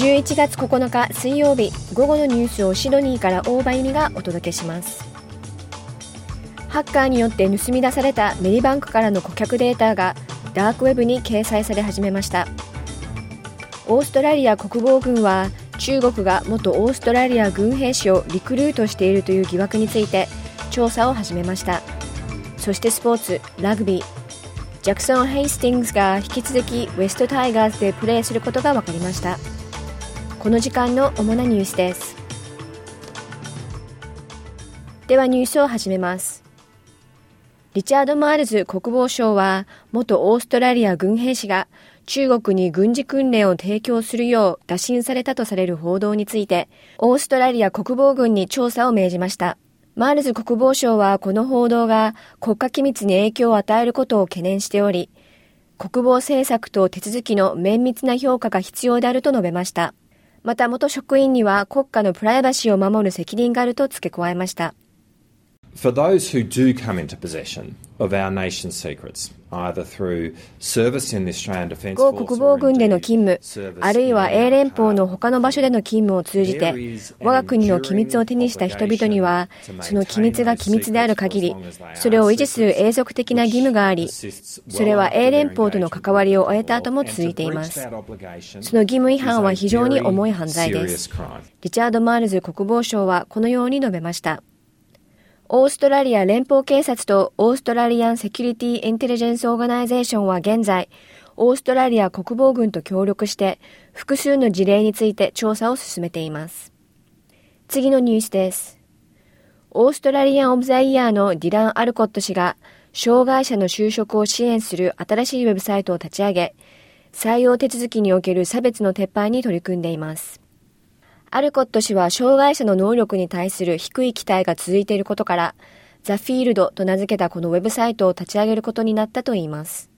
11月9日水曜日午後のニュースをシドニーから大場由美がお届けします。ハッカーによって盗み出されたメリバンクからの顧客データがダークウェブに掲載され始めました。オーストラリア国防軍は中国が元オーストラリア軍兵士をリクルートしているという疑惑について調査を始めました。そしてスポーツラグビー。ジャクソン・ヘイスティングスが引き続きウェストタイガーズでプレーすることが分かりました。この時間の主なニュースです。ではニュースを始めます。リチャード・マールズ国防相は元オーストラリア軍兵士が中国に軍事訓練を提供するよう打診されたとされる報道についてオーストラリア国防軍に調査を命じました。マールズ国防相はこの報道が国家機密に影響を与えることを懸念しており国防政策と手続きの綿密な評価が必要であると述べました。また元職員には国家のプライバシーを守る責任があると付け加えました。For those who do come into possession of our nation's secrets, 豪国防軍での勤務、あるいは英連邦の他の場所での勤務を通じて、我が国の機密を手にした人々には、その機密が機密である限り、それを維持する永続的な義務があり、それは英連邦との関わりを終えた後も続いています。その義務違反は非常に重い犯罪です。リチャード・マールズ国防相はこのように述べました。オーストラリア連邦警察と Australian Security Intelligence Organisation は現在、オーストラリア国防軍と協力して複数の事例について調査を進めています。次のニュースです。オーストラリアン・オブ・ザ・イヤーのディラン・アルコット氏が障害者の就職を支援する新しいウェブサイトを立ち上げ、採用手続きにおける差別の撤廃に取り組んでいます。アルコット氏は障害者の能力に対する低い期待が続いていることから、ザ・フィールドと名付けたこのウェブサイトを立ち上げることになったといいます。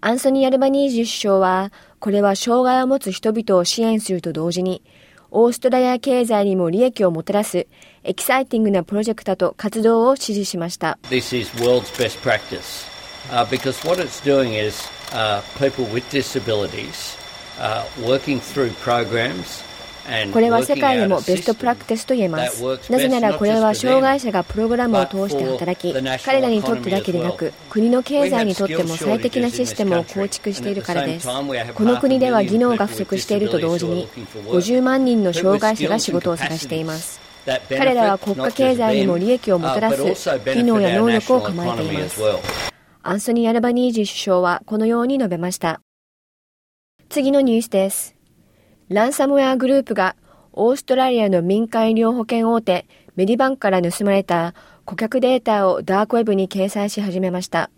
アンソニー・アルバニージ首相は、これは障害を持つ人々を支援すると同時に、オーストラリア経済にも利益をもたらすエキサイティングなプロジェクトと活動を支持しました。This is world's best practice、uh, because what it's doing is、uh, people with disabilities、uh, working through programs これは世界でもベストプラクティスと言えます。なぜならこれは障害者がプログラムを通して働き、彼らにとってだけでなく、国の経済にとっても最適なシステムを構築しているからです。この国では技能が不足していると同時に、50万人の障害者が仕事を探しています。彼らは国家経済にも利益をもたらす技能や能力を構えています。アンソニー・アルバニージー首相はこのように述べました。次のニュースです。ランサムウェアグループがオーストラリアの民間医療保険大手メディバンクから盗まれた顧客データをダークウェブに掲載し始めました。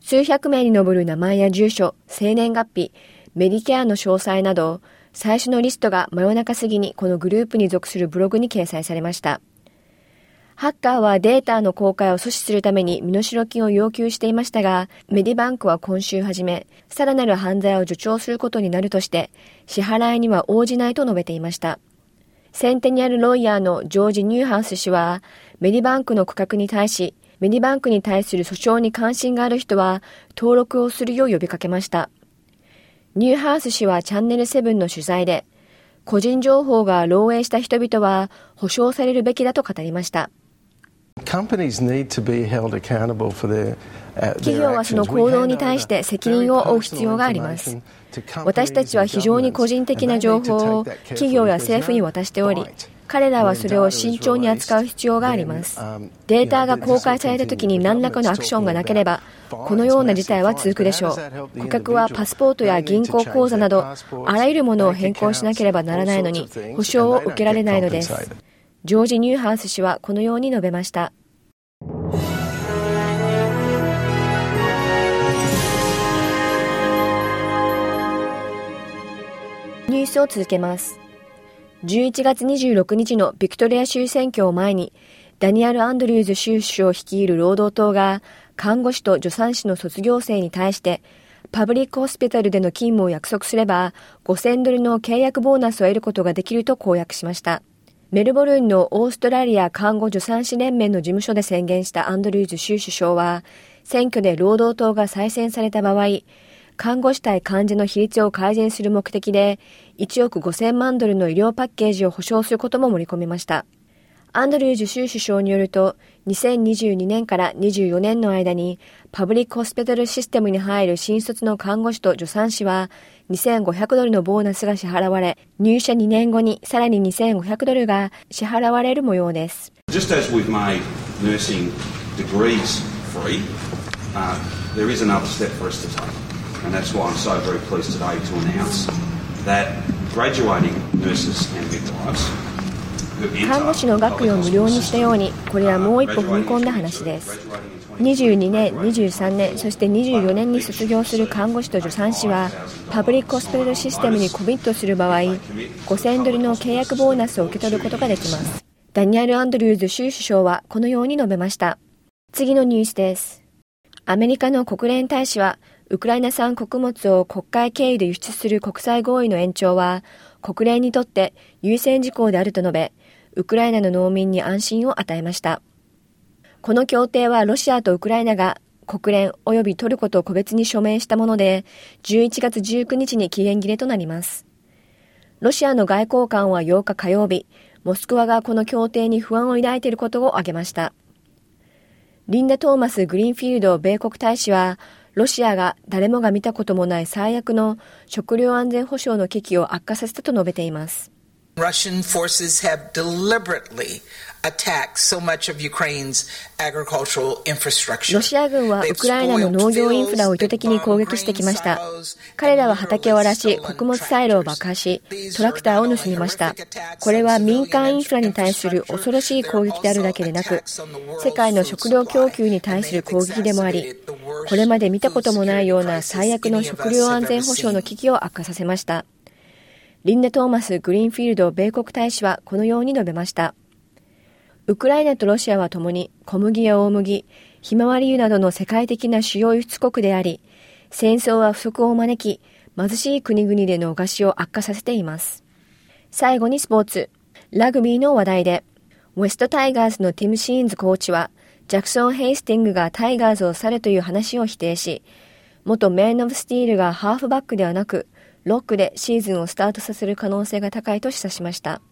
数百名に上る名前や住所、生年月日、メディケアの詳細など、最初のリストが真夜中過ぎにこのグループに属するブログに掲載されました。ハッカーはデータの公開を阻止するために身代金を要求していましたが、メディバンクは今週初め、さらなる犯罪を助長することになるとして、支払いには応じないと述べていました。センテニアルロイヤーのジョージ・ニューハウス氏は、メディバンクの区画に対し、メディバンクに対する訴訟に関心がある人は、登録をするよう呼びかけました。ニューハウス氏はチャンネル7の取材で、個人情報が漏洩した人々は保証されるべきだと語りました。企業はその行動に対して責任を負う必要があります。私たちは非常に個人的な情報を企業や政府に渡しており、彼らはそれを慎重に扱う必要があります。データが公開された時に何らかのアクションがなければ、このような事態は続くでしょう。顧客はパスポートや銀行口座など、あらゆるものを変更しなければならないのに、保証を受けられないのです。ジョージ・ニューハウス氏はこのように述べました。ニュースを続けます。11月26日のビクトリア州選挙を前に、ダニエル・アンドリューズ州首相率いる労働党が、看護師と助産師の卒業生に対して、 public hospital での勤務を約束すれば、5000ドルの契約ボーナスを得ることができると公約しました。メルボルンのオーストラリア看護助産師連盟の事務所で宣言したアンドリューズ州首相は、選挙で労働党が再選された場合、看護師対患者の比率を改善する目的で、1億5000万ドルの医療パッケージを保証することも盛り込みました。アンドリューズ州首相によると、2022年から24年の間に、パブリックホスピタルシステムに入る新卒の看護師と助産師は、2500ドルのボーナスが支払われ、入社2年後にさらに2500ドルが支払われる模様です。Just as we've made nursing degrees free, uh, there is another step for us to take. And that's why I'm so very pleased today to announce that graduating nurses and midwives 看護師の学位を無料にしたように、これはもう一歩踏み込んだ話です。22年、23年、そして24年に卒業する看護師と助産師は、パブリックホスピタルシステムにコミットする場合、5000ドルの契約ボーナスを受け取ることができます。ダニエル・アンドリューズ州首相はこのように述べました。次のニュースです。アメリカの国連大使は、ウクライナ産穀物を国会経由で輸出する国際合意の延長は、国連にとって優先事項であると述べ、ウクライナの農民に安心を与えました。この協定はロシアとウクライナが国連及びトルコと個別に署名したもので、11月19日に期限切れとなります。ロシアの外交官は8日火曜日、モスクワがこの協定に不安を抱いていることを挙げました。リンダ・トーマス・グリーンフィールド米国大使は、ロシアが誰もが見たこともない最悪の食料安全保障の危機を悪化させたと述べています。Russian forces have deliberately ロシア軍はウクライナの農業インフラを意図的に攻撃してきました。彼らは畑を荒らし、穀物サイロを爆破し、トラクターを盗みました。これは民間インフラに対する恐ろしい攻撃であるだけでなく、世界の食料供給に対する攻撃でもあり、これまで見たこともないような最悪の食料安全保障の危機を悪化させました。リンダ・トーマス・グリーンフィールド米国大使はこのように述べました。ウクライナとロシアは共に小麦や大麦、ひまわり油などの世界的な主要輸出国であり、戦争は不足を招き、貧しい国々でのお菓子を悪化させています。最後にスポーツ。ラグビーの話題で、ウェストタイガースのティム・シーンズコーチは、ジャクソン・ヘイスティングがタイガースを去るという話を否定し、元メン・オブ・スティールがハーフバックではなく、ロックでシーズンをスタートさせる可能性が高いと示唆しました。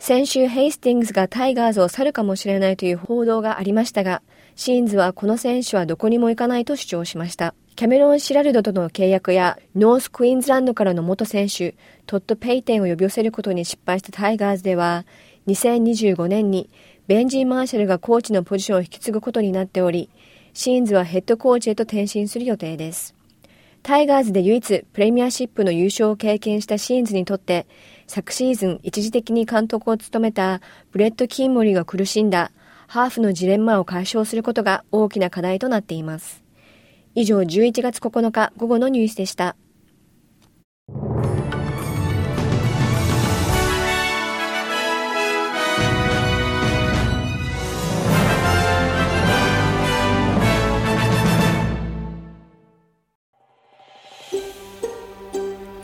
先週ヘイスティングスがタイガーズを去るかもしれないという報道がありましたが、シーンズはこの選手はどこにも行かないと主張しました。キャメロン・シラルドとの契約や、ノースクイーンズランドからの元選手、トッド・ペイテンを呼び寄せることに失敗したタイガーズでは、2025年にベンジー・マーシャルがコーチのポジションを引き継ぐことになっており、シーンズはヘッドコーチへと転身する予定です。タイガーズで唯一プレミアシップの優勝を経験したシーンズにとって、昨シーズン一時的に監督を務めたブレッド・キーモリが苦しんだハーフのジレンマを解消することが大きな課題となっています。以上11月9日午後のニュースでした。